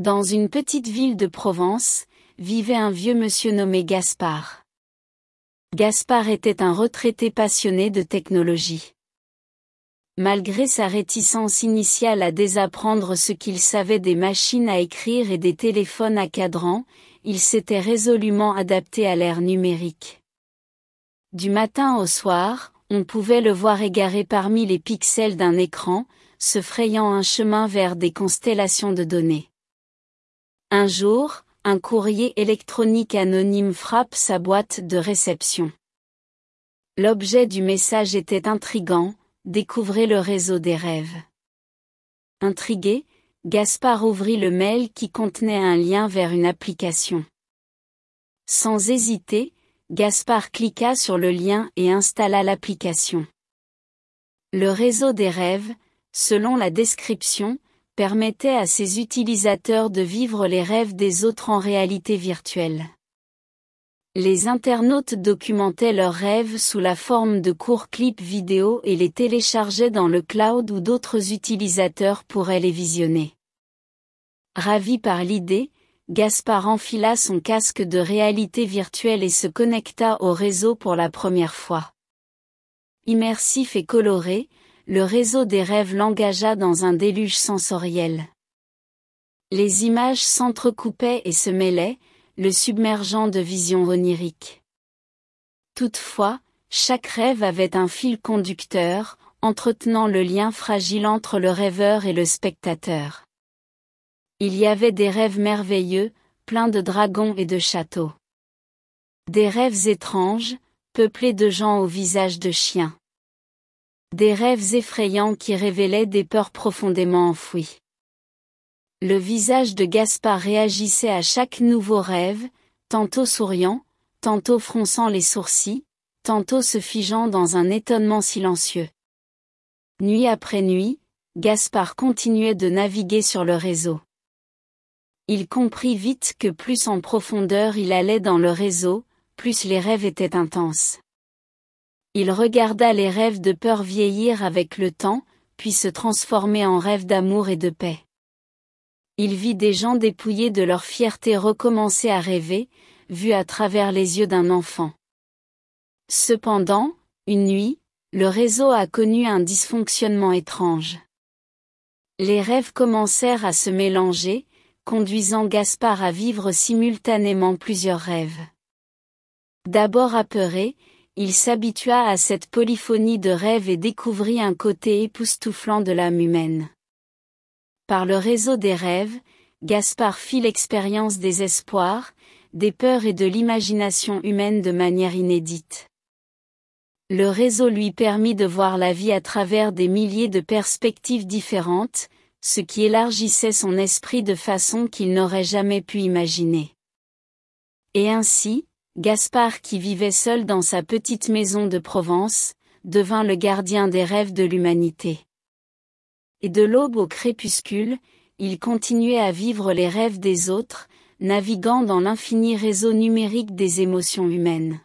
Dans une petite ville de Provence, vivait un vieux monsieur nommé Gaspard. Gaspard était un retraité passionné de technologie. Malgré sa réticence initiale à désapprendre ce qu'il savait des machines à écrire et des téléphones à cadran, il s'était résolument adapté à l'ère numérique. Du matin au soir, on pouvait le voir égaré parmi les pixels d'un écran, se frayant un chemin vers des constellations de données. Un jour, un courrier électronique anonyme frappe sa boîte de réception. L'objet du message était intrigant, découvrez le réseau des rêves. Intrigué, Gaspard ouvrit le mail qui contenait un lien vers une application. Sans hésiter, Gaspard cliqua sur le lien et installa l'application. Le réseau des rêves, selon la description, permettait à ses utilisateurs de vivre les rêves des autres en réalité virtuelle. Les internautes documentaient leurs rêves sous la forme de courts clips vidéo et les téléchargeaient dans le cloud où d'autres utilisateurs pourraient les visionner. Ravi par l'idée, Gaspard enfila son casque de réalité virtuelle et se connecta au réseau pour la première fois. Immersif et coloré, le réseau des rêves l'engagea dans un déluge sensoriel. Les images s'entrecoupaient et se mêlaient, le submergeant de visions oniriques. Toutefois, chaque rêve avait un fil conducteur, entretenant le lien fragile entre le rêveur et le spectateur. Il y avait des rêves merveilleux, pleins de dragons et de châteaux. Des rêves étranges, peuplés de gens au visage de chiens. Des rêves effrayants qui révélaient des peurs profondément enfouies. Le visage de Gaspard réagissait à chaque nouveau rêve, tantôt souriant, tantôt fronçant les sourcils, tantôt se figeant dans un étonnement silencieux. Nuit après nuit, Gaspard continuait de naviguer sur le réseau. Il comprit vite que plus en profondeur il allait dans le réseau, plus les rêves étaient intenses. Il regarda les rêves de peur vieillir avec le temps, puis se transformer en rêves d'amour et de paix. Il vit des gens dépouillés de leur fierté recommencer à rêver, vus à travers les yeux d'un enfant. Cependant, une nuit, le réseau a connu un dysfonctionnement étrange. Les rêves commencèrent à se mélanger, conduisant Gaspard à vivre simultanément plusieurs rêves. D'abord apeuré, il s'habitua à cette polyphonie de rêves et découvrit un côté époustouflant de l'âme humaine. Par le réseau des rêves, Gaspard fit l'expérience des espoirs, des peurs et de l'imagination humaine de manière inédite. Le réseau lui permit de voir la vie à travers des milliers de perspectives différentes, ce qui élargissait son esprit de façon qu'il n'aurait jamais pu imaginer. Et ainsi, Gaspard qui vivait seul dans sa petite maison de Provence, devint le gardien des rêves de l'humanité. Et de l'aube au crépuscule, il continuait à vivre les rêves des autres, naviguant dans l'infini réseau numérique des émotions humaines.